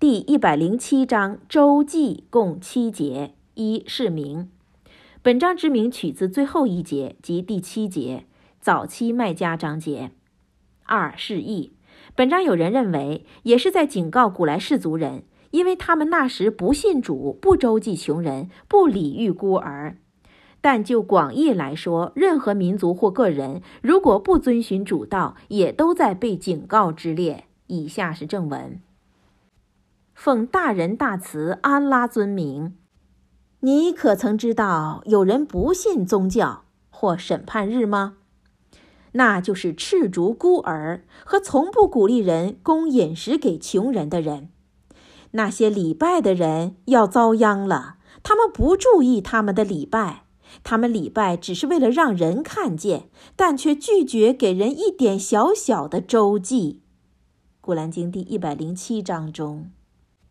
第一百零七章周记共七节，一是名。本章之名取自最后一节及第七节，早期卖家章节。二是义。本章有人认为也是在警告古来士族人，因为他们那时不信主，不周济穷人，不礼遇孤儿。但就广义来说，任何民族或个人，如果不遵循主道，也都在被警告之列。以下是正文：奉大仁大慈安拉尊名，你可曾知道有人不信宗教或审判日吗？那就是赤足孤儿和从不鼓励人供饮食给穷人的人。那些礼拜的人要遭殃了，他们不注意他们的礼拜。他们礼拜只是为了让人看见，但却拒绝给人一点小小的周济。古兰经第一百零七章中。